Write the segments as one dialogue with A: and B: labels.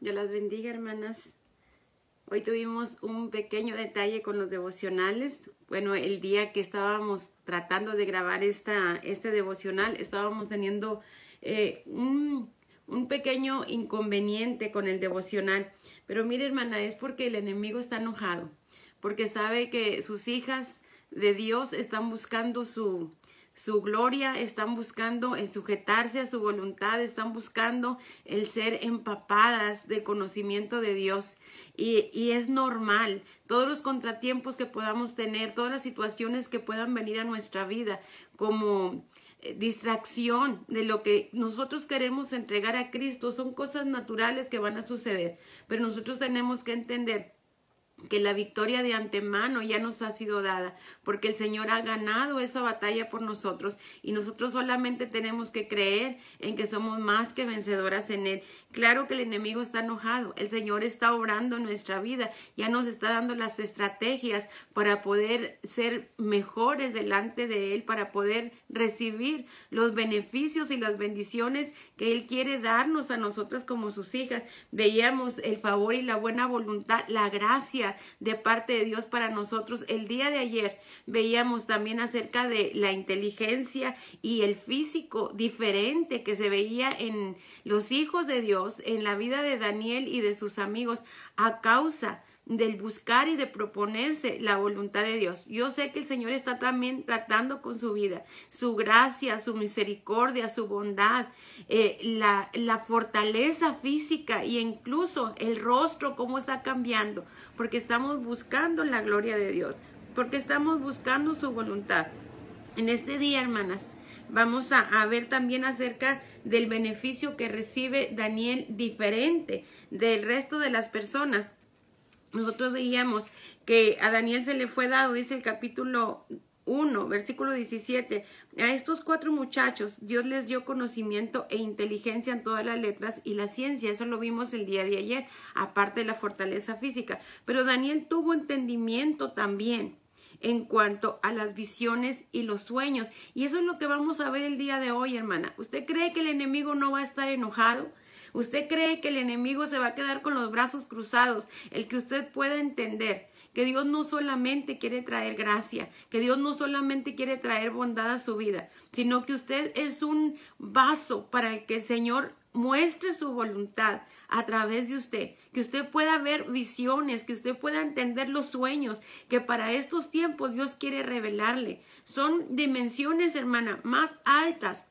A: Dios las bendiga, hermanas. Hoy tuvimos un pequeño detalle con los devocionales. Bueno, el día que estábamos tratando de grabar esta, este devocional, estábamos teniendo eh, un, un pequeño inconveniente con el devocional. Pero mire, hermana, es porque el enemigo está enojado, porque sabe que sus hijas de Dios están buscando su, su gloria, están buscando el sujetarse a su voluntad, están buscando el ser empapadas de conocimiento de Dios. Y, y, es normal, todos los contratiempos que podamos tener, todas las situaciones que puedan venir a nuestra vida como eh, distracción de lo que nosotros queremos entregar a Cristo, son cosas naturales que van a suceder, pero nosotros tenemos que entender que la victoria de antemano ya nos ha sido dada, porque el Señor ha ganado esa batalla por nosotros y nosotros solamente tenemos que creer en que somos más que vencedoras en Él. Claro que el enemigo está enojado, el Señor está obrando en nuestra vida, ya nos está dando las estrategias para poder ser mejores delante de Él, para poder recibir los beneficios y las bendiciones que Él quiere darnos a nosotras como sus hijas. Veíamos el favor y la buena voluntad, la gracia de parte de Dios para nosotros. El día de ayer veíamos también acerca de la inteligencia y el físico diferente que se veía en los hijos de Dios, en la vida de Daniel y de sus amigos, a causa del buscar y de proponerse la voluntad de Dios. Yo sé que el Señor está también tratando con su vida, su gracia, su misericordia, su bondad, eh, la, la fortaleza física e incluso el rostro, cómo está cambiando, porque estamos buscando la gloria de Dios, porque estamos buscando su voluntad. En este día, hermanas, vamos a, ver también acerca del beneficio que recibe Daniel diferente del resto de las personas. Nosotros veíamos que a Daniel se le fue dado, dice el capítulo 1, versículo 17, a estos cuatro muchachos Dios les dio conocimiento e inteligencia en todas las letras y la ciencia, eso lo vimos el día de ayer, aparte de la fortaleza física, pero Daniel tuvo entendimiento también en cuanto a las visiones y los sueños. Y eso es lo que vamos a ver el día de hoy, hermana. ¿Usted cree que el enemigo no va a estar enojado? ¿Usted cree que el enemigo se va a quedar con los brazos cruzados? El que usted pueda entender que Dios no solamente quiere traer gracia, que Dios no solamente quiere traer bondad a su vida, sino que usted es un vaso para el que el Señor muestre su voluntad a través de usted, que usted pueda ver visiones, que usted pueda entender los sueños que para estos tiempos Dios quiere revelarle. Son dimensiones, hermana, más altas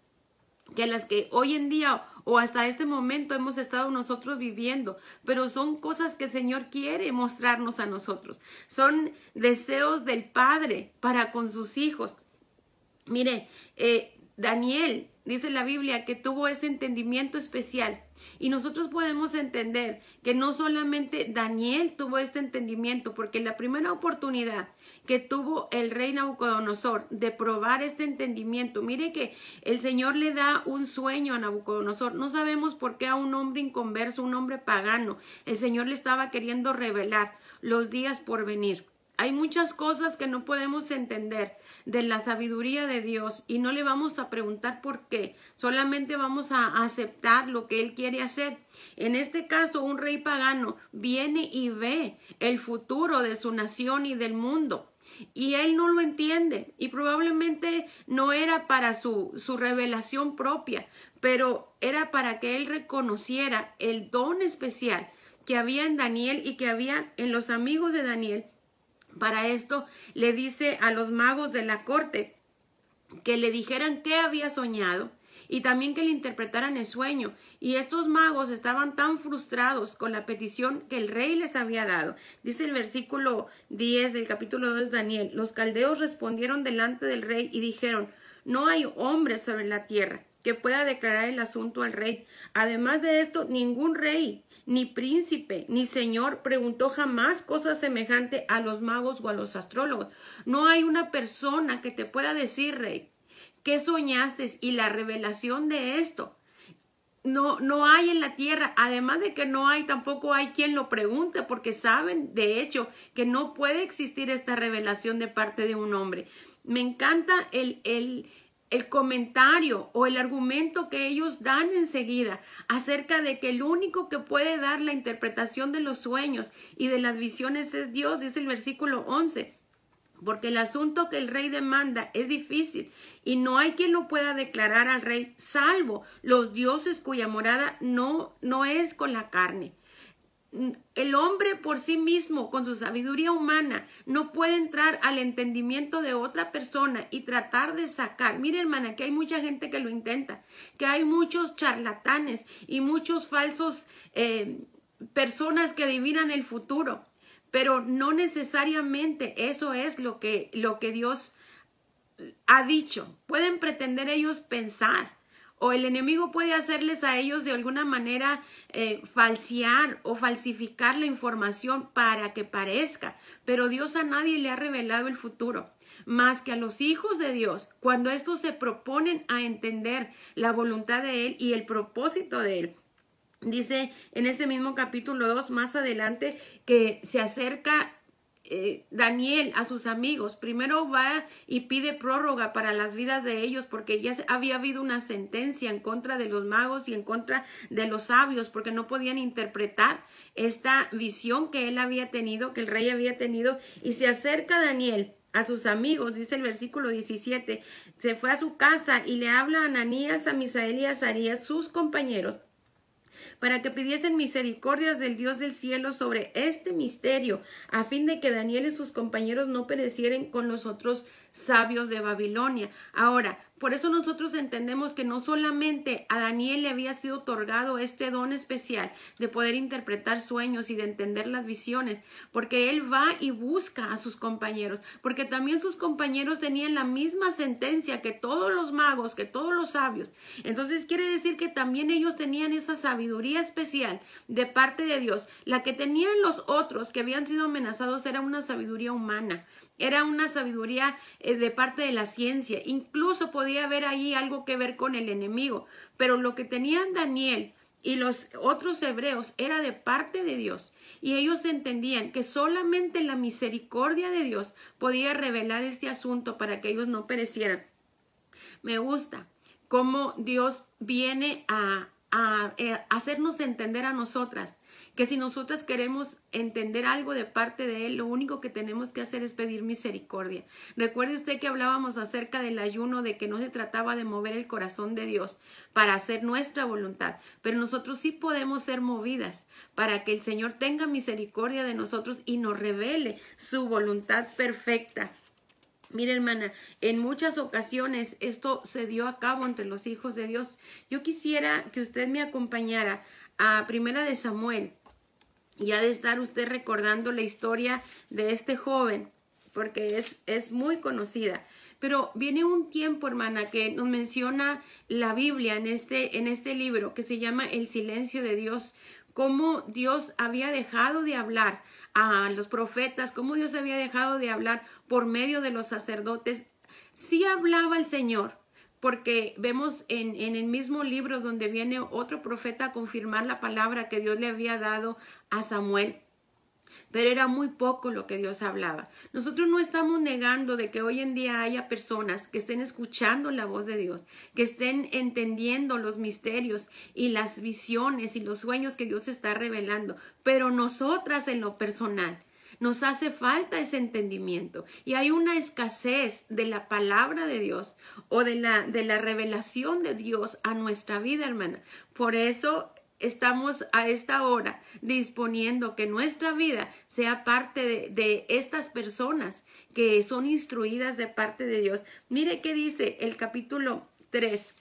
A: que las que hoy en día o hasta este momento hemos estado nosotros viviendo, pero son cosas que el Señor quiere mostrarnos a nosotros. Son deseos del Padre para con sus hijos. Mire, eh, Daniel dice la Biblia que tuvo ese entendimiento especial y nosotros podemos entender que no solamente Daniel tuvo este entendimiento, porque la primera oportunidad que tuvo el rey Nabucodonosor de probar este entendimiento, mire que el Señor le da un sueño a Nabucodonosor. No sabemos por qué a un hombre inconverso, un hombre pagano, el Señor le estaba queriendo revelar los días por venir. Hay muchas cosas que no podemos entender de la sabiduría de Dios y no le vamos a preguntar por qué, solamente vamos a aceptar lo que Él quiere hacer. En este caso, un rey pagano viene y ve el futuro de su nación y del mundo. Y él no lo entiende y probablemente no era para su, su revelación propia, pero era para que él reconociera el don especial que había en Daniel y que había en los amigos de Daniel para esto le dice a los magos de la corte que le dijeran qué había soñado y también que le interpretaran el sueño. Y estos magos estaban tan frustrados con la petición que el rey les había dado. Dice el versículo 10 del capítulo 2 de Daniel, los caldeos respondieron delante del rey y dijeron, no hay hombre sobre la tierra que pueda declarar el asunto al rey. Además de esto, ningún rey ni príncipe, ni señor preguntó jamás cosa semejante a los magos o a los astrólogos. No hay una persona que te pueda decir, rey, qué soñaste y la revelación de esto. No, no hay en la tierra, además de que no hay, tampoco hay quien lo pregunte, porque saben, de hecho, que no puede existir esta revelación de parte de un hombre. Me encanta el, el, el comentario o el argumento que ellos dan enseguida acerca de que el único que puede dar la interpretación de los sueños y de las visiones es Dios, dice el versículo 11. Porque el asunto que el rey demanda es difícil y no hay quien lo pueda declarar al rey, salvo los dioses cuya morada no, no es con la carne el hombre por sí mismo, con su sabiduría humana, no puede entrar al entendimiento de otra persona y tratar de sacar. Mire, hermana, que hay mucha gente que lo intenta, que hay muchos charlatanes y muchos falsos eh, personas que adivinan el futuro, pero no necesariamente eso es lo que, lo que Dios ha dicho. Pueden pretender ellos pensar o el enemigo puede hacerles a ellos de alguna manera eh, falsear o falsificar la información para que parezca, pero Dios a nadie le ha revelado el futuro más que a los hijos de Dios, cuando estos se proponen a entender la voluntad de Él y el propósito de Él. Dice en ese mismo capítulo 2 más adelante que se acerca eh, Daniel a sus amigos. Primero va y pide prórroga para las vidas de ellos porque ya había habido una sentencia en contra de los magos y en contra de los sabios porque no podían interpretar esta visión que él había tenido, que el rey había tenido. Y se acerca Daniel a sus amigos, dice el versículo 17, se fue a su casa y le habla a Ananías, a Misael y a Azarías, sus compañeros, para que pidiesen misericordias del Dios del cielo sobre este misterio, a fin de que Daniel y sus compañeros no perecieren con los otros sabios de Babilonia. Ahora, por eso nosotros entendemos que no solamente a Daniel le había sido otorgado este don especial de poder interpretar sueños y de entender las visiones, porque él va y busca a sus compañeros, porque también sus compañeros tenían la misma sentencia que todos los magos, que todos los sabios. Entonces quiere decir que también ellos tenían esa sabiduría especial de parte de Dios. La que tenían los otros que habían sido amenazados era una sabiduría humana. Era una sabiduría eh, de parte de la ciencia. Incluso podía haber ahí algo que ver con el enemigo. Pero lo que tenían Daniel y los otros hebreos era de parte de Dios. Y ellos entendían que solamente la misericordia de Dios podía revelar este asunto para que ellos no perecieran. Me gusta cómo Dios viene a, a eh, hacernos entender a nosotras que si nosotras queremos entender algo de parte de Él, lo único que tenemos que hacer es pedir misericordia. Recuerde usted que hablábamos acerca del ayuno, de que no se trataba de mover el corazón de Dios para hacer nuestra voluntad, pero nosotros sí podemos ser movidas para que el Señor tenga misericordia de nosotros y nos revele su voluntad perfecta. Mire, hermana, en muchas ocasiones esto se dio a cabo entre los hijos de Dios. Yo quisiera que usted me acompañara a Primera de Samuel, y ha de estar usted recordando la historia de este joven, porque es, es muy conocida. Pero viene un tiempo, hermana, que nos menciona la Biblia en este, en este libro que se llama El silencio de Dios, cómo Dios había dejado de hablar a los profetas, cómo Dios había dejado de hablar por medio de los sacerdotes. Sí hablaba el Señor, porque vemos en, en, el mismo libro donde viene otro profeta a confirmar la palabra que Dios le había dado a Samuel. Pero era muy poco lo que Dios hablaba. Nosotros no estamos negando de que hoy en día haya personas que estén escuchando la voz de Dios, que estén entendiendo los misterios y las visiones y los sueños que Dios está revelando. Pero nosotras en lo personal nos hace falta ese entendimiento y hay una escasez de la palabra de Dios o de la, de la revelación de Dios a nuestra vida, hermana. Por eso estamos a esta hora disponiendo que nuestra vida sea parte de, de, estas personas que son instruidas de parte de Dios. Mire qué dice el capítulo 3,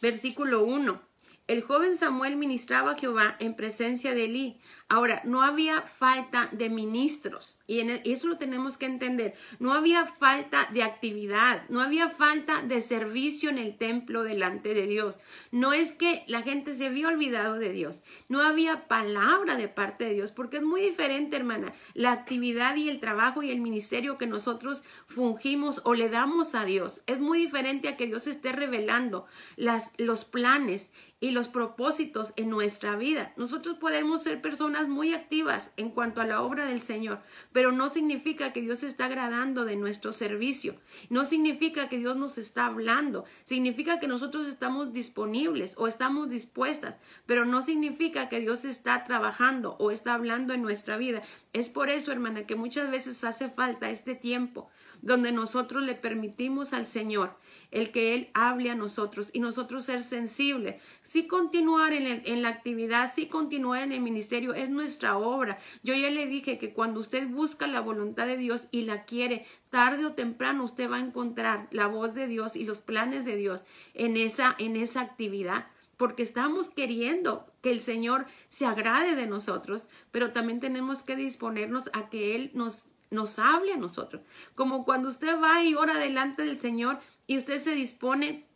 A: versículo 1. El joven Samuel ministraba a Jehová en presencia de Elí. Ahora, no había falta de ministros, y, e, eso lo tenemos que entender. No había falta de actividad, no había falta de servicio en el templo delante de Dios. No es que la gente se había olvidado de Dios, no había palabra de parte de Dios, porque es muy diferente, hermana, la actividad y el trabajo y el ministerio que nosotros fungimos o le damos a Dios. Es muy diferente a que Dios esté revelando las, los planes y los propósitos en nuestra vida. Nosotros podemos ser personas muy activas en cuanto a la obra del Señor, pero no significa que Dios está agradando de nuestro servicio. No significa que Dios nos está hablando. Significa que nosotros estamos disponibles o estamos dispuestas, pero no significa que Dios está trabajando o está hablando en nuestra vida. Es por eso, hermana, que muchas veces hace falta este tiempo donde nosotros le permitimos al Señor el que Él hable a nosotros y nosotros ser sensibles. Sí continuar en, en, la actividad, sí continuar en el ministerio, es nuestra obra. Yo ya le dije que cuando usted busca la voluntad de Dios y la quiere, tarde o temprano usted va a encontrar la voz de Dios y los planes de Dios en esa, en esa actividad porque estamos queriendo que el Señor se agrade de nosotros, pero también tenemos que disponernos a que Él nos nos hable a nosotros. Como cuando usted va y ora delante del Señor y usted se dispone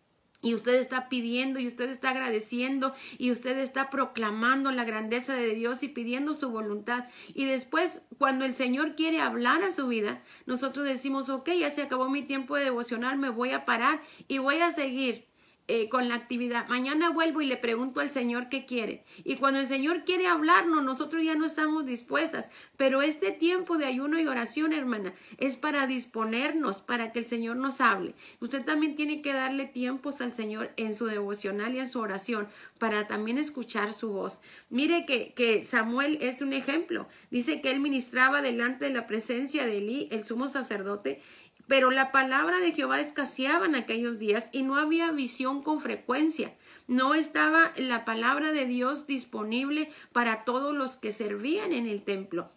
A: y usted está pidiendo y usted está agradeciendo y usted está proclamando la grandeza de Dios y pidiendo su voluntad. Y después, cuando el Señor quiere hablar a su vida, nosotros decimos, ok, ya se acabó mi tiempo de devocional, me voy a parar y voy a seguir. Eh, con la actividad. Mañana vuelvo y le pregunto al Señor qué quiere. Y cuando el Señor quiere hablarnos, nosotros ya no estamos dispuestas. Pero este tiempo de ayuno y oración, hermana, es para disponernos, para que el Señor nos hable. Usted también tiene que darle tiempos al Señor en su devocional y en su oración para también escuchar su voz. Mire que, que Samuel es un ejemplo. Dice que él ministraba delante de la presencia de Elí, el sumo sacerdote, pero la palabra de Jehová escaseaba en aquellos días y no había visión con frecuencia. No estaba la palabra de Dios disponible para todos los que servían en el templo.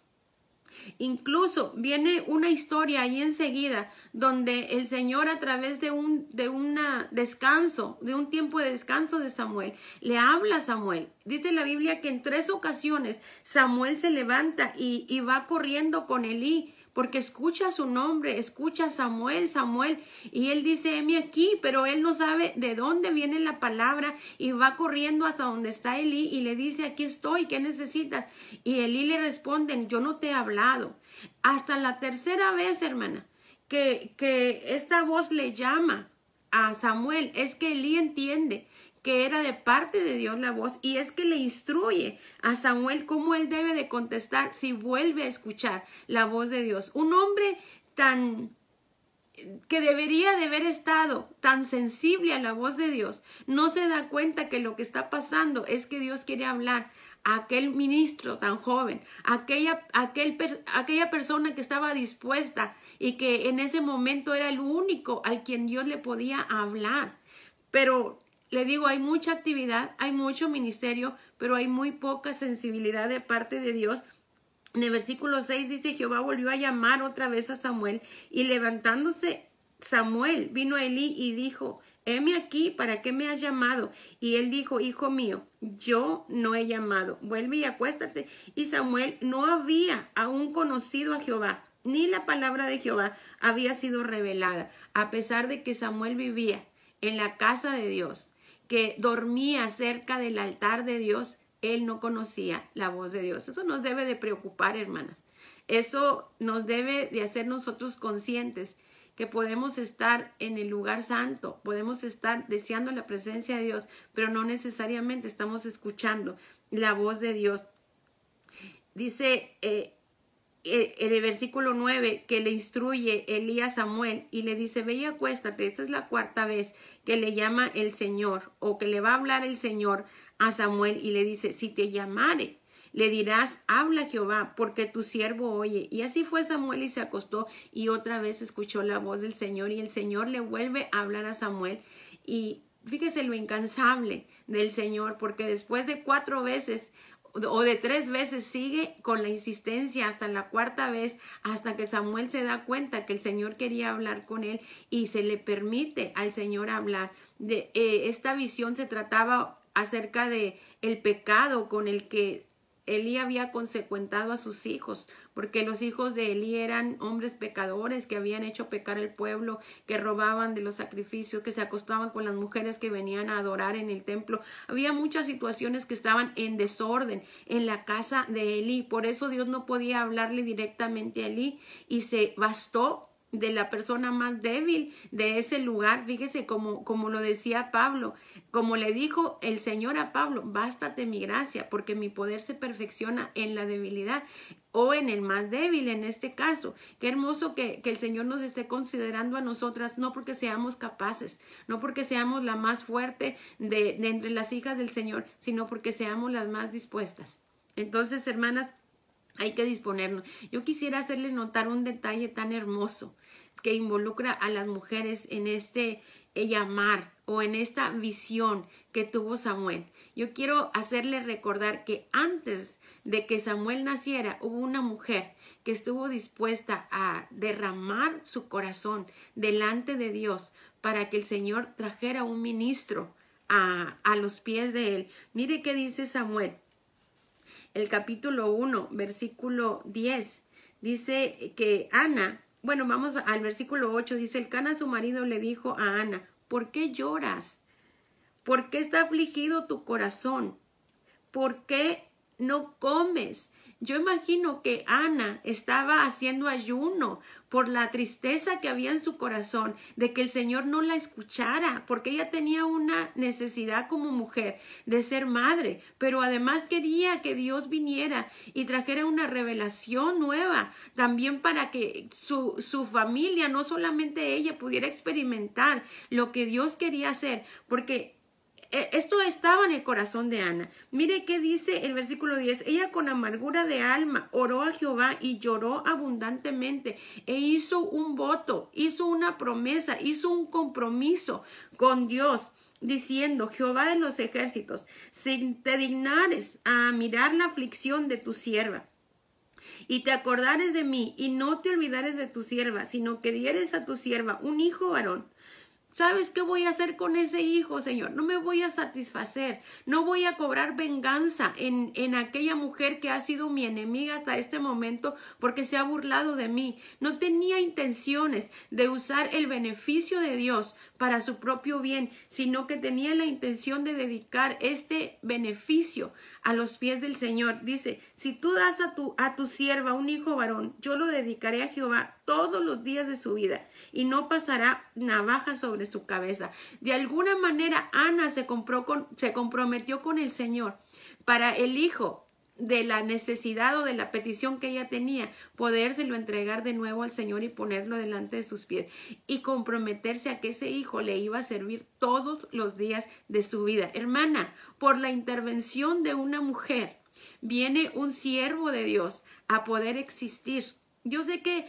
A: Incluso viene una historia ahí enseguida donde el Señor a través de un de una descanso, de un tiempo de descanso de Samuel, le habla a Samuel. Dice la Biblia que en tres ocasiones Samuel se levanta y, y va corriendo con Elí porque escucha su nombre, escucha Samuel, Samuel, y él dice, heme aquí, pero él no sabe de dónde viene la palabra y va corriendo hasta donde está Elí y le dice, aquí estoy, ¿qué necesitas? Y Elí le responde, yo no te he hablado. Hasta la tercera vez, hermana, que, que esta voz le llama a Samuel, es que Elí entiende que era de parte de Dios la voz y es que le instruye a Samuel cómo él debe de contestar si vuelve a escuchar la voz de Dios. Un hombre tan que debería de haber estado tan sensible a la voz de Dios, no se da cuenta que lo que está pasando es que Dios quiere hablar a aquel ministro tan joven, aquella, aquel, aquella persona que estaba dispuesta y que en ese momento era el único al quien Dios le podía hablar. Pero le digo, hay mucha actividad, hay mucho ministerio, pero hay muy poca sensibilidad de parte de Dios. En el versículo 6 dice, Jehová volvió a llamar otra vez a Samuel y levantándose Samuel vino a Elí y dijo, heme aquí, ¿para qué me has llamado? Y él dijo, hijo mío, yo no he llamado, vuelve y acuéstate. Y Samuel no había aún conocido a Jehová, ni la palabra de Jehová había sido revelada, a pesar de que Samuel vivía en la casa de Dios que dormía cerca del altar de Dios, él no conocía la voz de Dios. Eso nos debe de preocupar, hermanas. Eso nos debe de hacer nosotros conscientes que podemos estar en el lugar santo, podemos estar deseando la presencia de Dios, pero no necesariamente estamos escuchando la voz de Dios. Dice eh, eh, en el versículo 9 que le instruye Elías Samuel y le dice, ve y acuéstate. Esta es la cuarta vez que le llama el Señor o que le va a hablar el Señor a Samuel y le dice, si te llamare, le dirás, habla Jehová, porque tu siervo oye. Y así fue Samuel y se acostó y otra vez escuchó la voz del Señor y el Señor le vuelve a hablar a Samuel y fíjese lo incansable del Señor, porque después de cuatro veces o de tres veces sigue con la insistencia hasta la cuarta vez, hasta que Samuel se da cuenta que el Señor quería hablar con él y se le permite al Señor hablar. De, eh, esta visión se trataba acerca de el pecado con el que Elí había consecuentado a sus hijos, porque los hijos de Elí eran hombres pecadores que habían hecho pecar al pueblo, que robaban de los sacrificios, que se acostaban con las mujeres que venían a adorar en el templo. Había muchas situaciones que estaban en desorden en la casa de Elí. Por eso Dios no podía hablarle directamente a Elí y se bastó de la persona más débil de ese lugar. Fíjese como, como lo decía Pablo, como le dijo el Señor a Pablo, bástate mi gracia, porque mi poder se perfecciona en la debilidad o en el más débil en este caso. Qué hermoso que, que, el Señor nos esté considerando a nosotras, no porque seamos capaces, no porque seamos la más fuerte de, de entre las hijas del Señor, sino porque seamos las más dispuestas. Entonces, hermanas, hay que disponernos. Yo quisiera hacerle notar un detalle tan hermoso que involucra a las mujeres en este eh, llamar o en esta visión que tuvo Samuel. Yo quiero hacerle recordar que antes de que Samuel naciera hubo una mujer que estuvo dispuesta a derramar su corazón delante de Dios para que el Señor trajera un ministro a, a los pies de él. Mire qué dice Samuel. El capítulo 1, versículo 10, dice que Ana bueno, vamos al versículo 8. Dice, el Cana su marido le dijo a Ana, ¿por qué lloras? ¿Por qué está afligido tu corazón? ¿Por qué no comes? Yo imagino que Ana estaba haciendo ayuno por la tristeza que había en su corazón de que el Señor no la escuchara, porque ella tenía una necesidad como mujer de ser madre, pero además quería que Dios viniera y trajera una revelación nueva, también para que su, su familia, no solamente ella, pudiera experimentar lo que Dios quería hacer, porque esto estaba en el corazón de Ana. Mire qué dice el versículo 10. Ella con amargura de alma oró a Jehová y lloró abundantemente e hizo un voto, hizo una promesa, hizo un compromiso con Dios diciendo, Jehová de los ejércitos, si te dignares a mirar la aflicción de tu sierva, y te acordares de mí, y no te olvidares de tu sierva, sino que dieres a tu sierva un hijo varón, ¿Sabes qué voy a hacer con ese hijo, Señor? No me voy a satisfacer, no voy a cobrar venganza en, en, aquella mujer que ha sido mi enemiga hasta este momento porque se ha burlado de mí. No tenía intenciones de usar el beneficio de Dios para su propio bien, sino que tenía la intención de dedicar este beneficio a los pies del Señor. Dice, si tú das a tu, a tu sierva un hijo varón, yo lo dedicaré a Jehová todos los días de su vida y no pasará navaja sobre su cabeza. De alguna manera, Ana se, compró con, comprometió con el Señor para el hijo de la necesidad o de la petición que ella tenía, podérselo entregar de nuevo al Señor y ponerlo delante de sus pies y comprometerse a que ese hijo le iba a servir todos los días de su vida. Hermana, por la intervención de una mujer, viene un siervo de Dios a poder existir. Yo sé que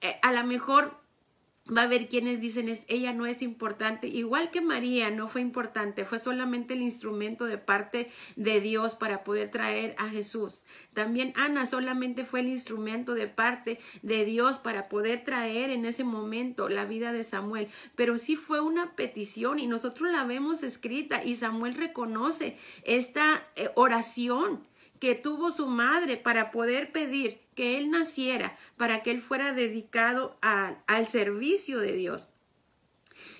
A: eh, a lo mejor va a haber quienes dicen es ella no es importante, igual que María no fue importante, fue solamente el instrumento de parte de Dios para poder traer a Jesús. También Ana solamente fue el instrumento de parte de Dios para poder traer en ese momento la vida de Samuel, pero sí fue una petición y nosotros la vemos escrita y Samuel reconoce esta eh, oración que tuvo su madre para poder pedir que él naciera, para que él fuera dedicado al servicio de Dios.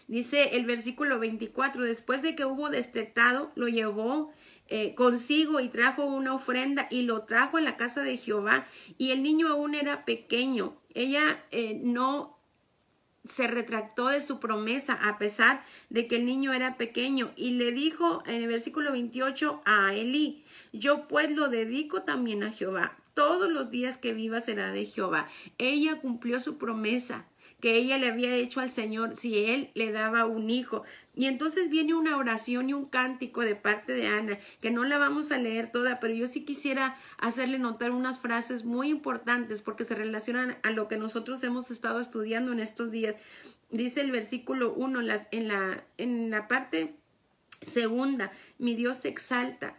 A: Dice el versículo 24, después de que hubo destetado, lo llevó eh, consigo y trajo una ofrenda y lo trajo a la casa de Jehová y el niño aún era pequeño. Ella eh, no se retractó de su promesa a pesar de que el niño era pequeño y le dijo en el versículo 28 a Elí, yo pues lo dedico también a Jehová. Todos los días que viva será de Jehová. Ella cumplió su promesa que ella le había hecho al Señor si él le daba un hijo. Y entonces viene una oración y un cántico de parte de Ana, que no la vamos a leer toda, pero yo sí quisiera hacerle notar unas frases muy importantes porque se relacionan a lo que nosotros hemos estado estudiando en estos días. Dice el versículo 1 en la, en la parte segunda, mi Dios se exalta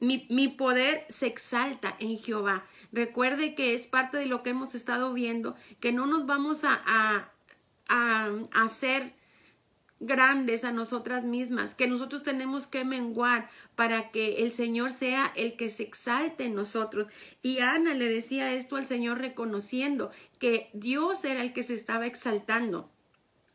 A: mi, poder se exalta en Jehová. Recuerde que es parte de lo que hemos estado viendo, que no nos vamos a, a, a, hacer grandes a nosotras mismas, que nosotros tenemos que menguar para que el Señor sea el que se exalte en nosotros. Y Ana le decía esto al Señor reconociendo que Dios era el que se estaba exaltando.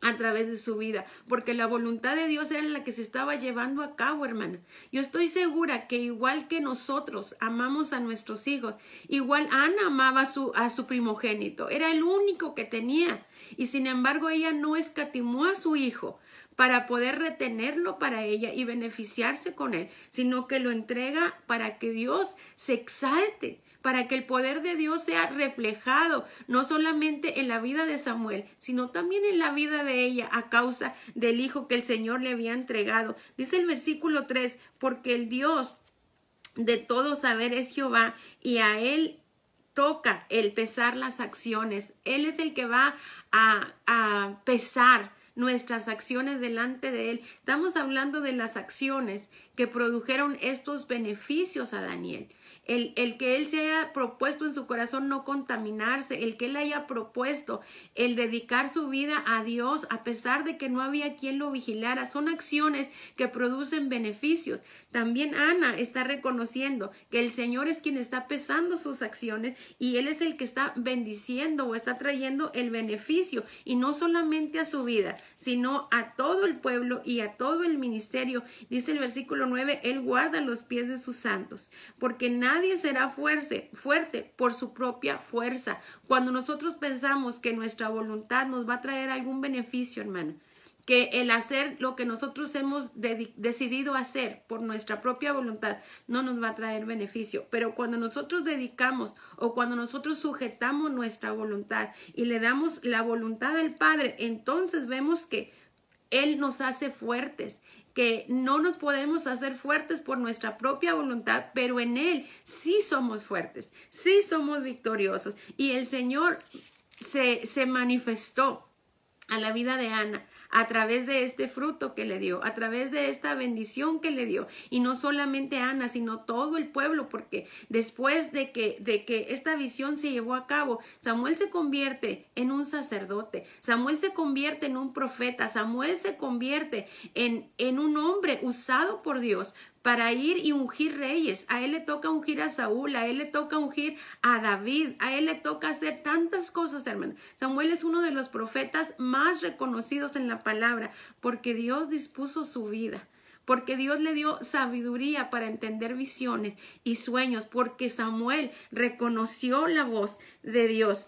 A: A través de su vida, porque la voluntad de Dios era la que se estaba llevando a cabo, hermana. Yo estoy segura que igual que nosotros amamos a nuestros hijos, igual Ana amaba a su, a su primogénito, era el único que tenía, y sin embargo ella no escatimó a su hijo para poder retenerlo para ella y beneficiarse con él, sino que lo entrega para que Dios se exalte para que el poder de Dios sea reflejado no solamente en la vida de Samuel, sino también en la vida de ella a causa del hijo que el Señor le había entregado. Dice el versículo 3, porque el Dios de todo saber es Jehová y a él toca el pesar las acciones. Él es el que va a, a pesar nuestras acciones delante de Él. Estamos hablando de las acciones que produjeron estos beneficios a Daniel el, el, que él se haya propuesto en su corazón no contaminarse, el que él haya propuesto el dedicar su vida a Dios a pesar de que no había quien lo vigilara, son acciones que producen beneficios. También Ana está reconociendo que el Señor es quien está pesando sus acciones y Él es el que está bendiciendo o está trayendo el beneficio y no solamente a su vida, sino a todo el pueblo y a todo el ministerio. Dice el versículo 9, Él guarda los pies de sus santos, porque nada Nadie será fuerte, fuerte por su propia fuerza. Cuando nosotros pensamos que nuestra voluntad nos va a traer algún beneficio, hermana, que el hacer lo que nosotros hemos decidido hacer por nuestra propia voluntad no nos va a traer beneficio. Pero cuando nosotros dedicamos o cuando nosotros sujetamos nuestra voluntad y le damos la voluntad al Padre, entonces vemos que Él nos hace fuertes que no nos podemos hacer fuertes por nuestra propia voluntad, pero en Él sí somos fuertes, sí somos victoriosos. Y el Señor se, se manifestó a la vida de Ana a través de este fruto que le dio, a través de esta bendición que le dio. Y no solamente Ana, sino todo el pueblo, porque después de que, de que esta visión se llevó a cabo, Samuel se convierte en un sacerdote, Samuel se convierte en un profeta, Samuel se convierte en, en un hombre usado por Dios para ir y ungir reyes. A él le toca ungir a Saúl, a él le toca ungir a David, a él le toca hacer tantas cosas, hermano. Samuel es uno de los profetas más reconocidos en la palabra porque Dios dispuso su vida porque Dios le dio sabiduría para entender visiones y sueños, porque Samuel reconoció la voz de Dios.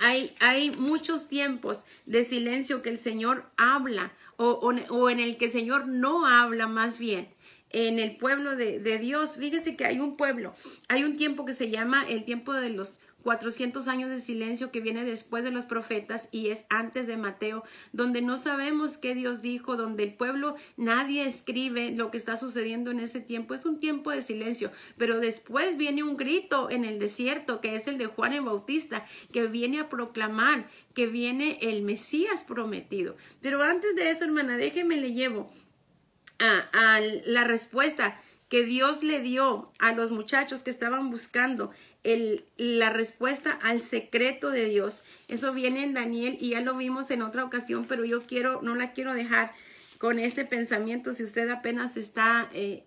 A: Hay, hay muchos tiempos de silencio que el Señor habla o, o en el que el Señor no habla más bien en el pueblo de, Dios. Fíjese que hay un pueblo, hay un tiempo que se llama el tiempo de los 400 años de silencio que viene después de los profetas y es antes de Mateo, donde no sabemos qué Dios dijo, donde el pueblo nadie escribe lo que está sucediendo en ese tiempo. Es un tiempo de silencio, pero después viene un grito en el desierto, que es el de Juan el Bautista, que viene a proclamar que viene el Mesías prometido. Pero antes de eso, hermana, déjeme le llevo a, la respuesta que Dios le dio a los muchachos que estaban buscando el, la respuesta al secreto de Dios. Eso viene en Daniel y ya lo vimos en otra ocasión, pero yo quiero, no la quiero dejar con este pensamiento si usted apenas está eh,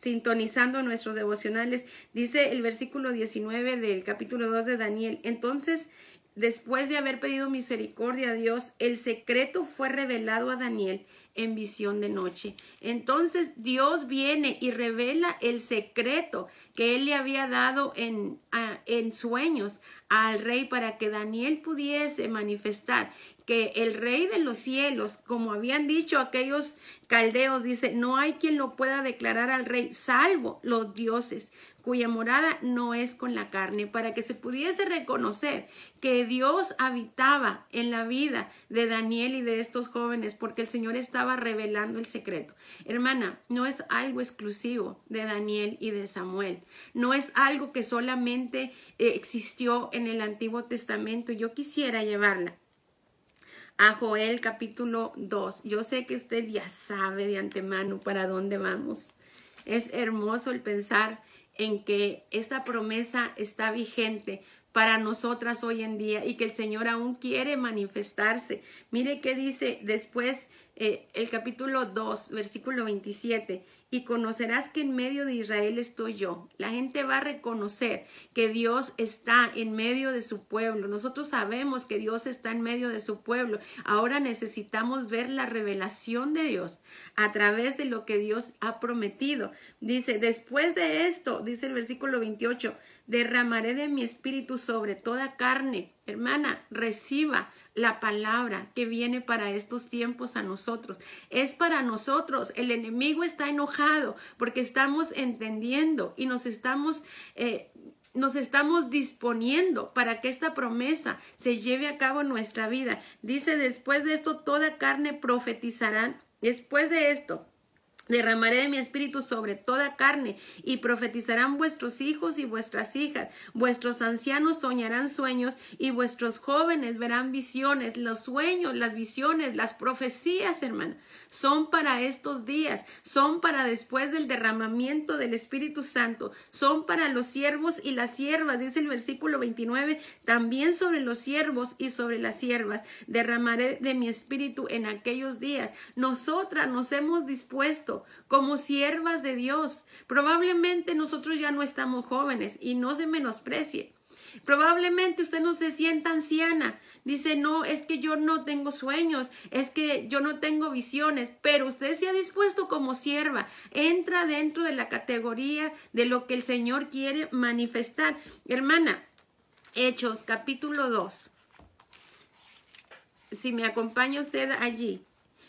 A: sintonizando nuestros devocionales. Dice el versículo 19 del capítulo 2 de Daniel. Entonces, después de haber pedido misericordia a Dios, el secreto fue revelado a Daniel en visión de noche. Entonces Dios viene y revela el secreto que él le había dado en, en sueños al rey para que Daniel pudiese manifestar que el rey de los cielos, como habían dicho aquellos caldeos, dice, no hay quien lo pueda declarar al rey, salvo los dioses cuya morada no es con la carne, para que se pudiese reconocer que Dios habitaba en la vida de Daniel y de estos jóvenes, porque el Señor estaba revelando el secreto. Hermana, no es algo exclusivo de Daniel y de Samuel, no es algo que solamente eh, existió en el Antiguo Testamento. Yo quisiera llevarla a Joel capítulo 2. Yo sé que usted ya sabe de antemano para dónde vamos. Es hermoso el pensar en que esta promesa está vigente para nosotras hoy en día y que el Señor aún quiere manifestarse. Mire qué dice después eh, el capítulo 2, versículo 27 y conocerás que en medio de Israel estoy yo. La gente va a reconocer que Dios está en medio de su pueblo. Nosotros sabemos que Dios está en medio de su pueblo. Ahora necesitamos ver la revelación de Dios a través de lo que Dios ha prometido. Dice, después de esto, dice el versículo 28, derramaré de mi espíritu sobre toda carne. Hermana, reciba la palabra que viene para estos tiempos a nosotros. Es para nosotros. El enemigo está enojado porque estamos entendiendo y nos estamos... Eh, nos estamos disponiendo para que esta promesa se lleve a cabo en nuestra vida. Dice, después de esto, toda carne profetizarán. Después de esto, Derramaré de mi espíritu sobre toda carne y profetizarán vuestros hijos y vuestras hijas. Vuestros ancianos soñarán sueños y vuestros jóvenes verán visiones. Los sueños, las visiones, las profecías, hermana, son para estos días, son para después del derramamiento del Espíritu Santo, son para los siervos y las siervas, dice el versículo 29, también sobre los siervos y sobre las siervas. Derramaré de mi espíritu en aquellos días. Nosotras nos hemos dispuesto como siervas de Dios. Probablemente nosotros ya no estamos jóvenes y no se menosprecie. Probablemente usted no se sienta anciana. Dice, no, es que yo no tengo sueños, es que yo no tengo visiones, pero usted se ha dispuesto como sierva. Entra dentro de la categoría de lo que el Señor quiere manifestar. Hermana, Hechos capítulo 2. Si me acompaña usted allí,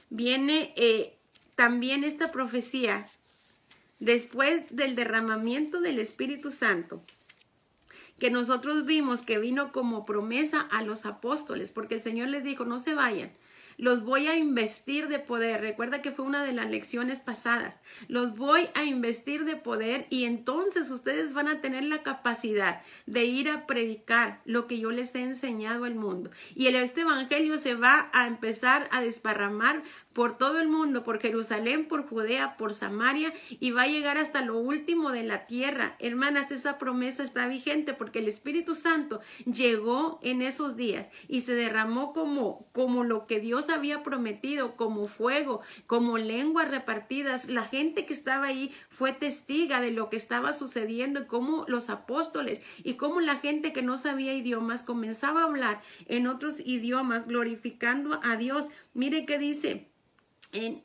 A: viene eh, también esta profecía, después del derramamiento del Espíritu Santo, que nosotros vimos que vino como promesa a los apóstoles, porque el Señor les dijo, no se vayan, los voy a investir de poder. Recuerda que fue una de las lecciones pasadas. Los voy a investir de poder y entonces ustedes van a tener la capacidad de ir a predicar lo que yo les he enseñado al mundo. Y este evangelio se va a empezar a desparramar por todo el mundo, por Jerusalén, por Judea, por Samaria y va a llegar hasta lo último de la tierra. Hermanas, esa promesa está vigente porque el Espíritu Santo llegó en esos días y se derramó como como lo que Dios había prometido, como fuego, como lenguas repartidas. La gente que estaba ahí fue testiga de lo que estaba sucediendo y cómo los apóstoles y cómo la gente que no sabía idiomas comenzaba a hablar en otros idiomas glorificando a Dios. Mire qué dice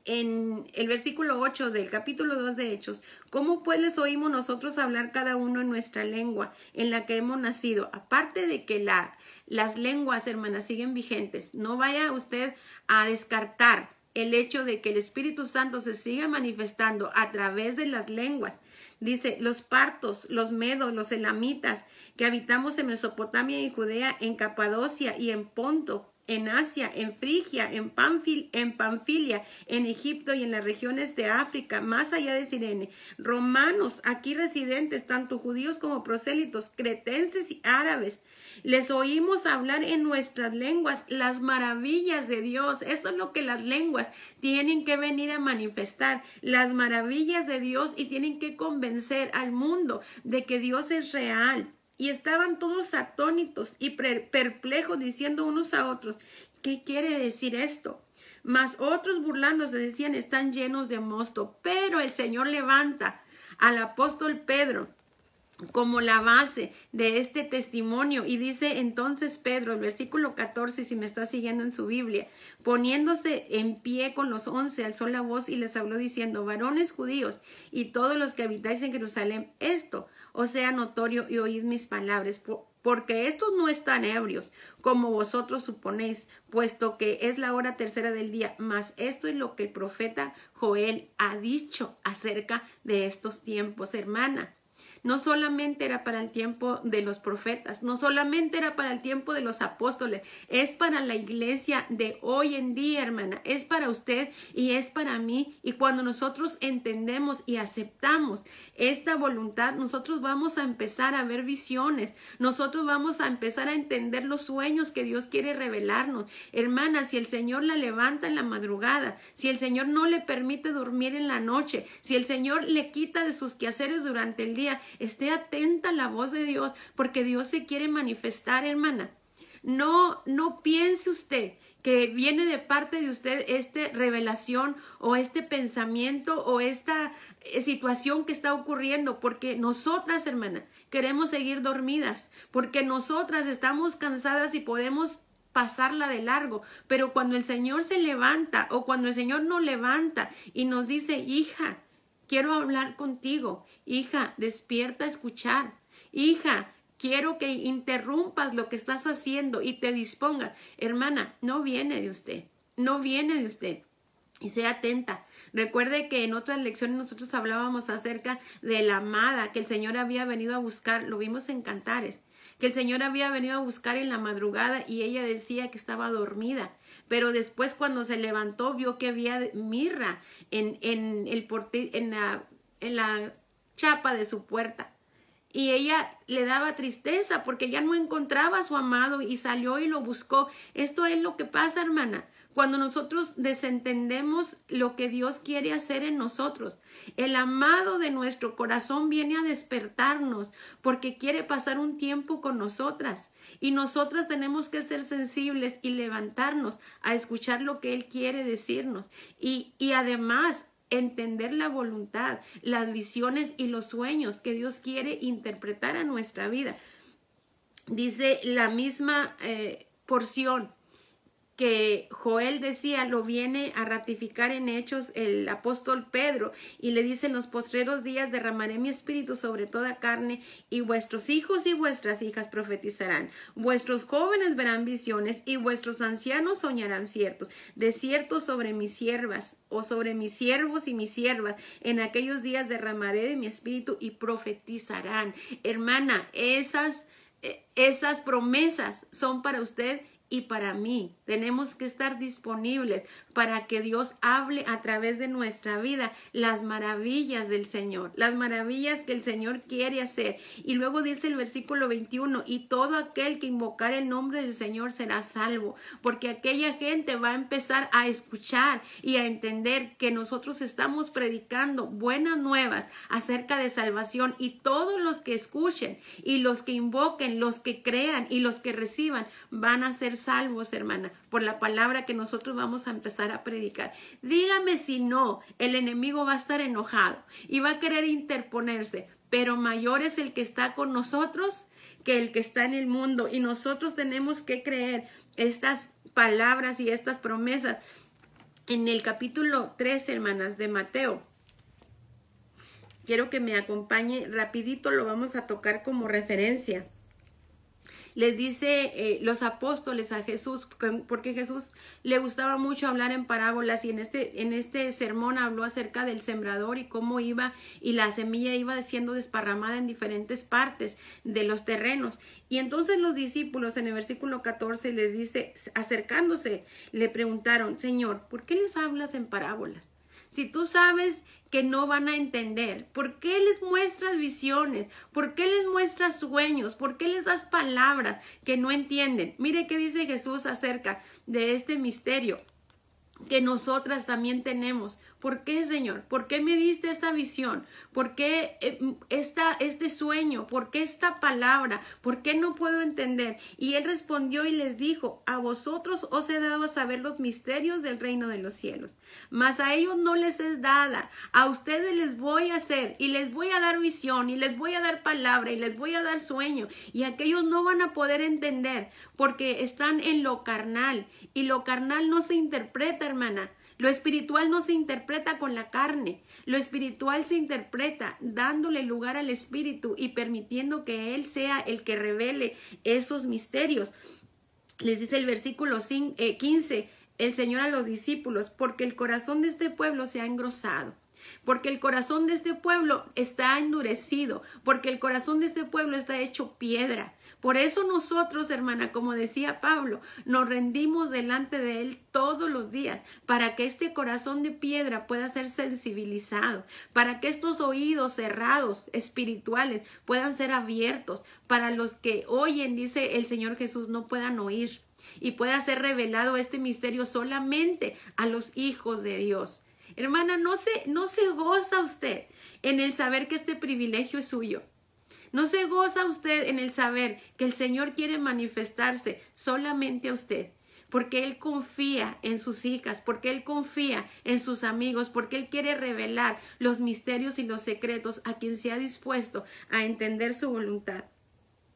A: en, el versículo 8 del capítulo 2 de Hechos, ¿cómo pues les oímos nosotros hablar cada uno en nuestra lengua en la que hemos nacido? Aparte de que la, las lenguas, hermanas, siguen vigentes, no vaya usted a descartar el hecho de que el Espíritu Santo se siga manifestando a través de las lenguas. Dice, los partos, los medos, los elamitas, que habitamos en Mesopotamia y Judea, en Capadocia y en Ponto, en Asia, en Frigia, en, Panfil, en Panfilia, en Egipto y en las regiones de África, más allá de Sirene. Romanos, aquí residentes, tanto judíos como prosélitos, cretenses y árabes. Les oímos hablar en nuestras lenguas las maravillas de Dios. Esto es lo que las lenguas tienen que venir a manifestar, las maravillas de Dios y tienen que convencer al mundo de que Dios es real y estaban todos atónitos y perplejos diciendo unos a otros, ¿qué quiere decir esto? Mas otros burlándose decían, están llenos de mosto. Pero el Señor levanta al apóstol Pedro como la base de este testimonio. Y dice entonces Pedro, el versículo 14, si me está siguiendo en su Biblia, poniéndose en pie con los once, alzó la voz y les habló diciendo, varones judíos y todos los que habitáis en Jerusalén, esto os sea notorio y oíd mis palabras, porque estos no están ebrios, como vosotros suponéis, puesto que es la hora tercera del día, mas esto es lo que el profeta Joel ha dicho acerca de estos tiempos, hermana no solamente era para el tiempo de los profetas, no solamente era para el tiempo de los apóstoles, es para la iglesia de hoy en día, hermana, es para usted y es para mí. Y cuando nosotros entendemos y aceptamos esta voluntad, nosotros vamos a empezar a ver visiones, nosotros vamos a empezar a entender los sueños que Dios quiere revelarnos. Hermana, si el Señor la levanta en la madrugada, si el Señor no le permite dormir en la noche, si el Señor le quita de sus quehaceres durante el día, Esté atenta a la voz de Dios, porque Dios se quiere manifestar, hermana. No, no piense usted que viene de parte de usted esta revelación o este pensamiento o esta eh, situación que está ocurriendo, porque nosotras, hermana, queremos seguir dormidas, porque nosotras estamos cansadas y podemos pasarla de largo, pero cuando el Señor se levanta o cuando el Señor nos levanta y nos dice, hija, quiero hablar contigo, hija, despierta a escuchar, hija, quiero que interrumpas lo que estás haciendo y te dispongas. Hermana, no viene de usted, no viene de usted. Y sea atenta. Recuerde que en otras lecciones nosotros hablábamos acerca de la amada que el Señor había venido a buscar, lo vimos en Cantares, que el Señor había venido a buscar en la madrugada y ella decía que estaba dormida. Pero después cuando se levantó vio que había mirra en, en, el en, la, en la chapa de su puerta y ella le daba tristeza porque ya no encontraba a su amado y salió y lo buscó. Esto es lo que pasa, hermana, cuando nosotros desentendemos lo que Dios quiere hacer en nosotros. El amado de nuestro corazón viene a despertarnos porque quiere pasar un tiempo con nosotras y nosotras tenemos que ser sensibles y levantarnos a escuchar lo que Él quiere decirnos. Y, y además entender la voluntad, las visiones y los sueños que Dios quiere interpretar a nuestra vida. Dice la misma eh, porción que Joel decía lo viene a ratificar en hechos el apóstol Pedro y le dice en los postreros días derramaré mi espíritu sobre toda carne y vuestros hijos y vuestras hijas profetizarán, vuestros jóvenes verán visiones y vuestros ancianos soñarán ciertos, de ciertos sobre mis siervas o sobre mis siervos y mis siervas, en aquellos días derramaré de mi espíritu y profetizarán. Hermana, esas eh, esas promesas son para usted y para mí. Tenemos que estar disponibles para que Dios hable a través de nuestra vida las maravillas del Señor, las maravillas que el Señor quiere hacer. Y luego dice el versículo 21, y todo aquel que invocar el nombre del Señor será salvo, porque aquella gente va a empezar a escuchar y a entender que nosotros estamos predicando buenas nuevas acerca de salvación y todos los que escuchen y los que invoquen, los que crean y los que reciban van a ser salvos, hermana, por la palabra que nosotros vamos a empezar a predicar. Dígame si no, el enemigo va a estar enojado y va a querer interponerse, pero mayor es el que está con nosotros que el que está en el mundo y nosotros tenemos que creer estas palabras y estas promesas. En el capítulo 3, hermanas, de Mateo, quiero que me acompañe rapidito, lo vamos a tocar como referencia les dice eh, los apóstoles a Jesús, porque Jesús le gustaba mucho hablar en parábolas y en este, en este sermón habló acerca del sembrador y cómo iba y la semilla iba siendo desparramada en diferentes partes de los terrenos. Y entonces los discípulos en el versículo 14 les dice, acercándose, le preguntaron, Señor, ¿por qué les hablas en parábolas? Si tú sabes que no van a entender, ¿por qué les muestras visiones? ¿Por qué les muestras sueños? ¿Por qué les das palabras que no entienden? Mire qué dice Jesús acerca de este misterio que nosotras también tenemos. ¿Por qué, Señor? ¿Por qué me diste esta visión? ¿Por qué eh, esta, este sueño? ¿Por qué esta palabra? ¿Por qué no puedo entender? Y él respondió y les dijo, a vosotros os he dado a saber los misterios del reino de los cielos, mas a ellos no les es dada. A ustedes les voy a hacer y les voy a dar visión y les voy a dar palabra y les voy a dar sueño y aquellos no van a poder entender porque están en lo carnal y lo carnal no se interpreta, hermana lo espiritual no se interpreta con la carne, lo espiritual se interpreta dándole lugar al espíritu y permitiendo que Él sea el que revele esos misterios. Les dice el versículo 15, eh, el Señor a los discípulos, porque el corazón de este pueblo se ha engrosado porque el corazón de este pueblo está endurecido, porque el corazón de este pueblo está hecho piedra. Por eso nosotros, hermana, como decía Pablo, nos rendimos delante de Él todos los días, para que este corazón de piedra pueda ser sensibilizado, para que estos oídos cerrados espirituales puedan ser abiertos, para los que oyen, dice el Señor Jesús, no puedan oír y pueda ser revelado este misterio solamente a los hijos de Dios. Hermana, no se, no se goza usted en el saber que este privilegio es suyo. ¿No se goza usted en el saber que el Señor quiere manifestarse solamente a usted? porque Él confía en sus hijas, porque Él confía en sus amigos, porque Él quiere revelar los misterios y los secretos a quien se ha dispuesto a entender su voluntad.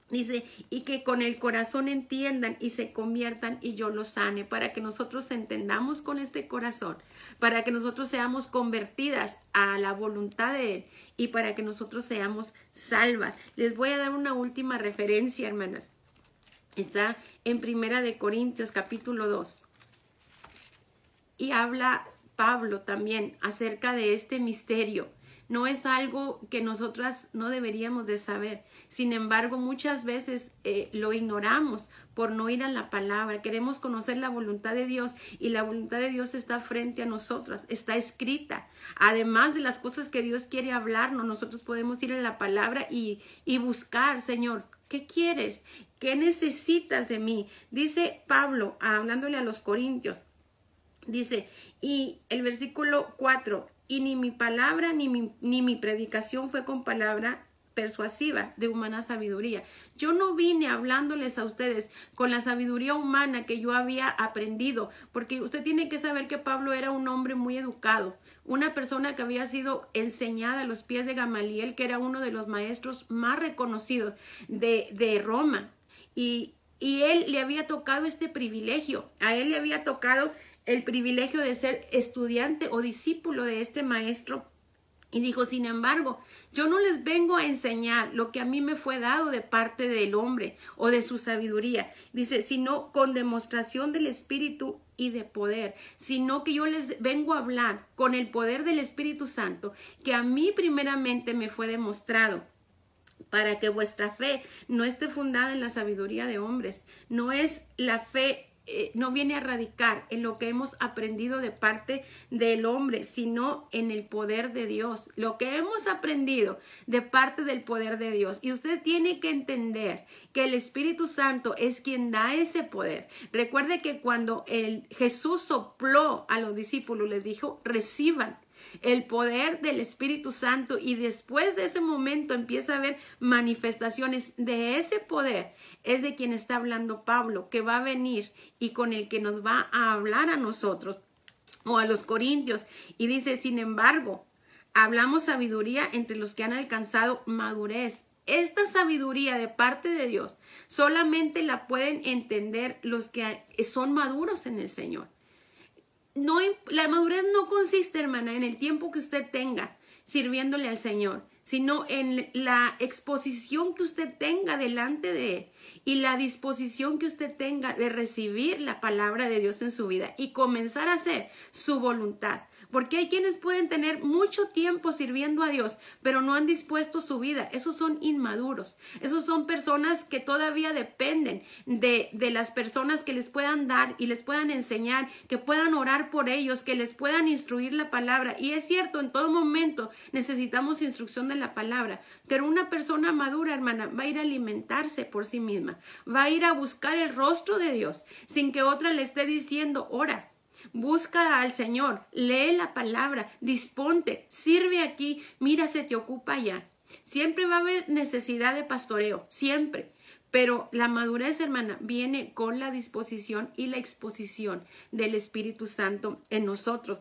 A: Dice, y que con el corazón entiendan y se conviertan y yo los sane, para que nosotros entendamos con este corazón, para que nosotros seamos convertidas a la voluntad de Él y para que nosotros seamos salvas. Les voy a dar una última referencia, hermanas. Está en Primera de Corintios capítulo 2. Y habla Pablo también acerca de este misterio. No es algo que nosotras no deberíamos de saber. Sin embargo, muchas veces eh, lo ignoramos por no ir a la palabra. Queremos conocer la voluntad de Dios y la voluntad de Dios está frente a nosotras, está escrita. Además de las cosas que Dios quiere hablarnos, nosotros podemos ir a la palabra y, y buscar, Señor, ¿qué quieres? ¿Qué necesitas de mí? Dice Pablo, hablándole a los Corintios, dice, y el versículo 4, y ni mi palabra ni mi, ni mi predicación fue con palabra persuasiva de humana sabiduría. Yo no vine hablándoles a ustedes con la sabiduría humana que yo había aprendido, porque usted tiene que saber que Pablo era un hombre muy educado, una persona que había sido enseñada a los pies de Gamaliel, que era uno de los maestros más reconocidos de, de Roma y, y él le había tocado este privilegio, a él le había tocado el privilegio de ser estudiante o discípulo de este maestro. Y dijo, sin embargo, yo no les vengo a enseñar lo que a mí me fue dado de parte del hombre o de su sabiduría. Dice, sino con demostración del Espíritu y de poder, sino que yo les vengo a hablar con el poder del Espíritu Santo, que a mí primeramente me fue demostrado para que vuestra fe no esté fundada en la sabiduría de hombres. No es la fe, eh, no viene a radicar en lo que hemos aprendido de parte del hombre, sino en el poder de Dios. Lo que hemos aprendido de parte del poder de Dios. Y usted tiene que entender que el Espíritu Santo es quien da ese poder. Recuerde que cuando el Jesús sopló a los discípulos, les dijo, reciban el poder del Espíritu Santo y después de ese momento empieza a haber manifestaciones de ese poder. Es de quien está hablando Pablo, que va a venir y con el que nos va a hablar a nosotros o a los corintios. Y dice, sin embargo, hablamos sabiduría entre los que han alcanzado madurez. Esta sabiduría de parte de Dios solamente la pueden entender los que son maduros en el Señor no, la madurez no consiste, hermana, en el tiempo que usted tenga sirviéndole al Señor, sino en la exposición que usted tenga delante de Él y la disposición que usted tenga de recibir la palabra de Dios en su vida y comenzar a hacer su voluntad. Porque hay quienes pueden tener mucho tiempo sirviendo a Dios, pero no han dispuesto su vida. Esos son inmaduros. Esos son personas que todavía dependen de, de las personas que les puedan dar y les puedan enseñar, que puedan orar por ellos, que les puedan instruir la palabra. Y es cierto, en todo momento necesitamos instrucción de la palabra. Pero una persona madura, hermana, va a ir a alimentarse por sí misma. Va a ir a buscar el rostro de Dios sin que otra le esté diciendo, ora Busca al Señor, lee la palabra, disponte, sirve aquí, mira, se te ocupa allá. Siempre va a haber necesidad de pastoreo, siempre. Pero la madurez, hermana, viene con la disposición y la exposición del Espíritu Santo en nosotros.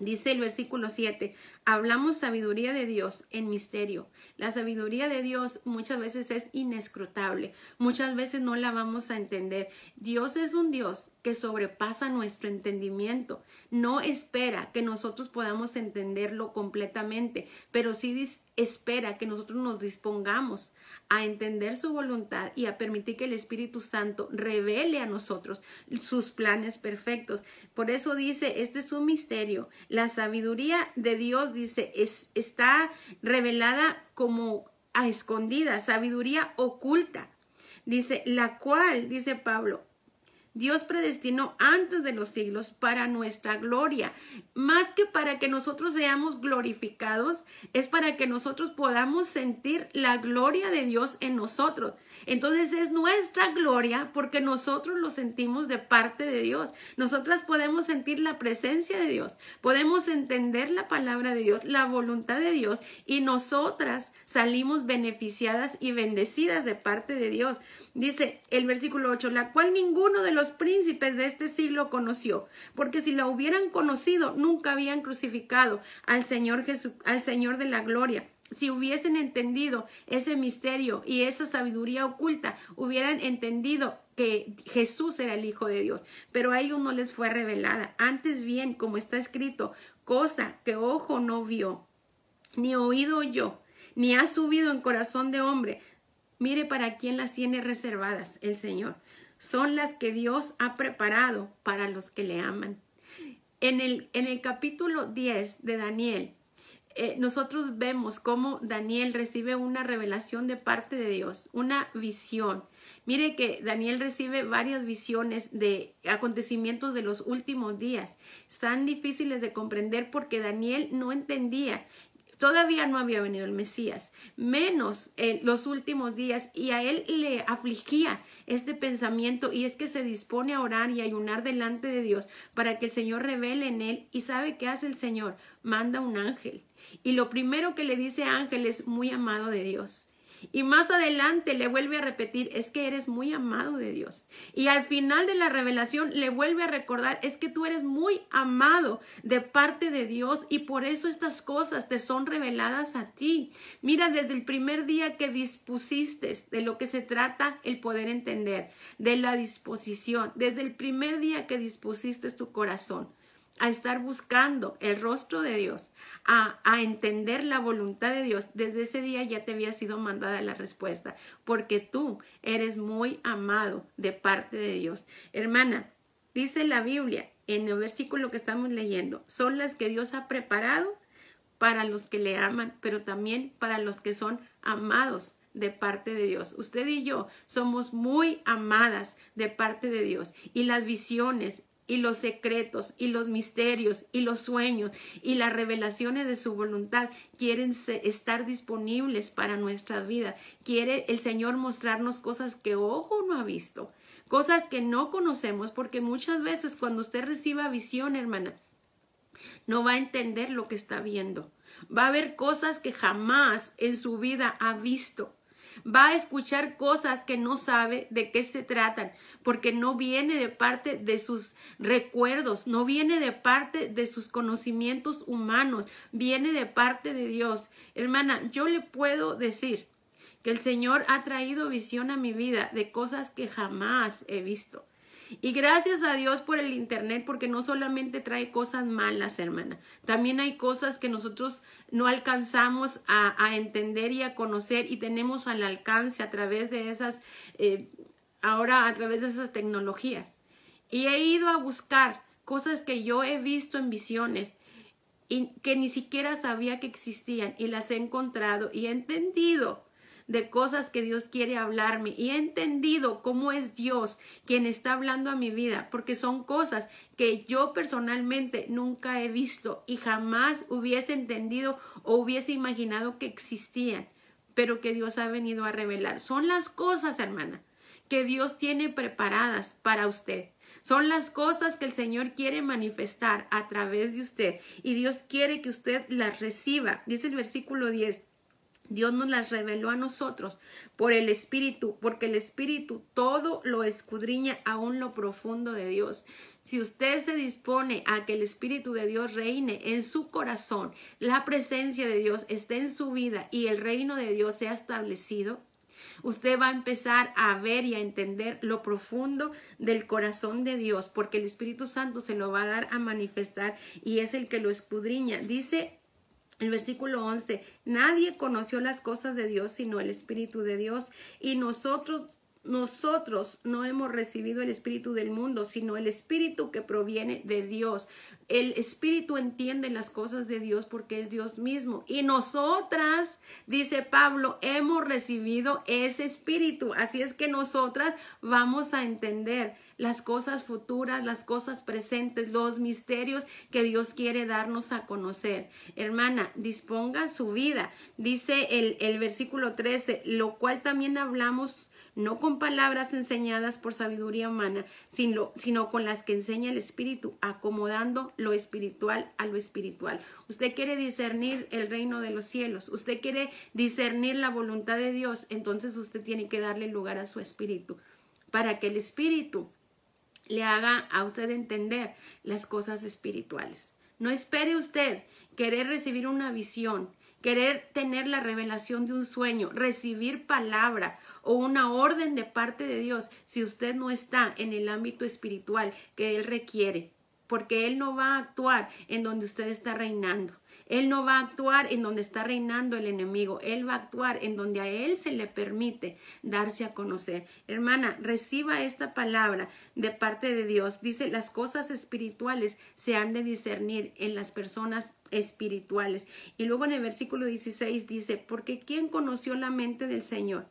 A: Dice el versículo 7, hablamos sabiduría de Dios en misterio. La sabiduría de Dios muchas veces es inescrutable, muchas veces no la vamos a entender. Dios es un Dios que sobrepasa nuestro entendimiento. No espera que nosotros podamos entenderlo completamente, pero sí espera que nosotros nos dispongamos a entender su voluntad y a permitir que el Espíritu Santo revele a nosotros sus planes perfectos. Por eso dice, este es un misterio. La sabiduría de Dios, dice, es, está revelada como a escondida, sabiduría oculta. Dice, la cual, dice Pablo, Dios predestinó antes de los siglos para nuestra gloria. Más que para que nosotros seamos glorificados, es para que nosotros podamos sentir la gloria de Dios en nosotros. Entonces es nuestra gloria porque nosotros lo sentimos de parte de Dios. Nosotras podemos sentir la presencia de Dios, podemos entender la palabra de Dios, la voluntad de Dios y nosotras salimos beneficiadas y bendecidas de parte de Dios. Dice el versículo 8, la cual ninguno de los príncipes de este siglo conoció, porque si la hubieran conocido, nunca habían crucificado al Señor Jesús, al Señor de la gloria. Si hubiesen entendido ese misterio y esa sabiduría oculta, hubieran entendido que Jesús era el Hijo de Dios, pero a ellos no les fue revelada. Antes bien, como está escrito, cosa que ojo no vio, ni oído yo, ni ha subido en corazón de hombre, Mire para quién las tiene reservadas el Señor. Son las que Dios ha preparado para los que le aman. En el, en el capítulo 10 de Daniel, eh, nosotros vemos cómo Daniel recibe una revelación de parte de Dios, una visión. Mire que Daniel recibe varias visiones de acontecimientos de los últimos días. Están difíciles de comprender porque Daniel no entendía Todavía no había venido el Mesías, menos en los últimos días, y a él le afligía este pensamiento, y es que se dispone a orar y ayunar delante de Dios para que el Señor revele en él. ¿Y sabe qué hace el Señor? Manda un ángel. Y lo primero que le dice ángel es muy amado de Dios. Y más adelante le vuelve a repetir, es que eres muy amado de Dios. Y al final de la revelación le vuelve a recordar, es que tú eres muy amado de parte de Dios y por eso estas cosas te son reveladas a ti. Mira, desde el primer día que dispusiste de lo que se trata el poder entender, de la disposición, desde el primer día que dispusiste tu corazón a estar buscando el rostro de Dios, a, a, entender la voluntad de Dios, desde ese día ya te había sido mandada la respuesta, porque tú eres muy amado de parte de Dios. Hermana, dice la Biblia en el versículo que estamos leyendo, son las que Dios ha preparado para los que le aman, pero también para los que son amados de parte de Dios. Usted y yo somos muy amadas de parte de Dios y las visiones y los secretos y los misterios y los sueños y las revelaciones de su voluntad quieren estar disponibles para nuestra vida. Quiere el Señor mostrarnos cosas que ojo no ha visto, cosas que no conocemos, porque muchas veces cuando usted reciba visión, hermana, no va a entender lo que está viendo. Va a ver cosas que jamás en su vida ha visto va a escuchar cosas que no sabe de qué se tratan, porque no viene de parte de sus recuerdos, no viene de parte de sus conocimientos humanos, viene de parte de Dios. Hermana, yo le puedo decir que el Señor ha traído visión a mi vida de cosas que jamás he visto. Y gracias a Dios por el Internet, porque no solamente trae cosas malas, hermana, también hay cosas que nosotros no alcanzamos a, entender y a conocer y tenemos al alcance a través de esas, eh, ahora a través de esas tecnologías. Y he ido a buscar cosas que yo he visto en visiones y que ni siquiera sabía que existían y las he encontrado y he entendido de cosas que Dios quiere hablarme y he entendido cómo es Dios quien está hablando a mi vida, porque son cosas que yo personalmente nunca he visto y jamás hubiese entendido o hubiese imaginado que existían, pero que Dios ha venido a revelar. Son las cosas, hermana, que Dios tiene preparadas para usted. Son las cosas que el Señor quiere manifestar a través de usted y Dios quiere que usted las reciba. Dice el versículo 10. Dios nos las reveló a nosotros por el Espíritu, porque el Espíritu todo lo escudriña aún lo profundo de Dios. Si usted se dispone a que el Espíritu de Dios reine en su corazón, la presencia de Dios esté en su vida y el reino de Dios sea establecido, usted va a empezar a ver y a entender lo profundo del corazón de Dios, porque el Espíritu Santo se lo va a dar a manifestar y es el que lo escudriña. Dice el versículo 11, nadie conoció las cosas de Dios sino el Espíritu de Dios y nosotros nosotros no hemos recibido el espíritu del mundo, sino el espíritu que proviene de Dios. El espíritu entiende las cosas de Dios porque es Dios mismo. Y nosotras, dice Pablo, hemos recibido ese espíritu. Así es que nosotras vamos a entender las cosas futuras, las cosas presentes, los misterios que Dios quiere darnos a conocer. Hermana, disponga su vida. Dice el, el versículo 13, lo cual también hablamos no con palabras enseñadas por sabiduría humana, sino, sino con las que enseña el Espíritu, acomodando lo espiritual a lo espiritual. Usted quiere discernir el reino de los cielos, usted quiere discernir la voluntad de Dios, entonces usted tiene que darle lugar a su Espíritu, para que el Espíritu le haga a usted entender las cosas espirituales. No espere usted querer recibir una visión, querer tener la revelación de un sueño, recibir palabra o una orden de parte de Dios si usted no está en el ámbito espiritual que Él requiere, porque Él no va a actuar en donde usted está reinando. Él no va a actuar en donde está reinando el enemigo. Él va a actuar en donde a Él se le permite darse a conocer. Hermana, reciba esta palabra de parte de Dios. Dice, las cosas espirituales se han de discernir en las personas espirituales. Y luego en el versículo 16 dice, porque ¿quién conoció la mente del Señor?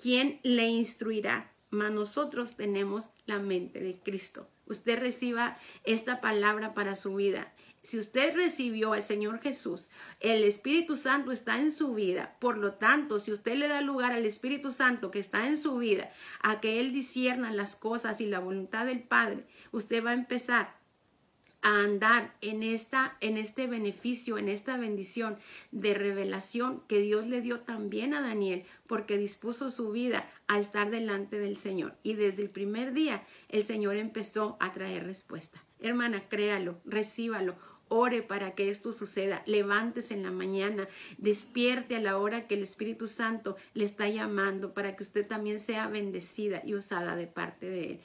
A: ¿Quién le instruirá? Mas nosotros tenemos la mente de Cristo. Usted reciba esta palabra para su vida. Si usted recibió al Señor Jesús, el Espíritu Santo está en su vida. Por lo tanto, si usted le da lugar al Espíritu Santo que está en su vida, a que Él disierna las cosas y la voluntad del Padre, usted va a empezar a andar en esta en este beneficio, en esta bendición de revelación que Dios le dio también a Daniel, porque dispuso su vida a estar delante del Señor. Y desde el primer día el Señor empezó a traer respuesta. Hermana, créalo, recíbalo, ore para que esto suceda, levántese en la mañana, despierte a la hora que el Espíritu Santo le está llamando para que usted también sea bendecida y usada de parte de Él.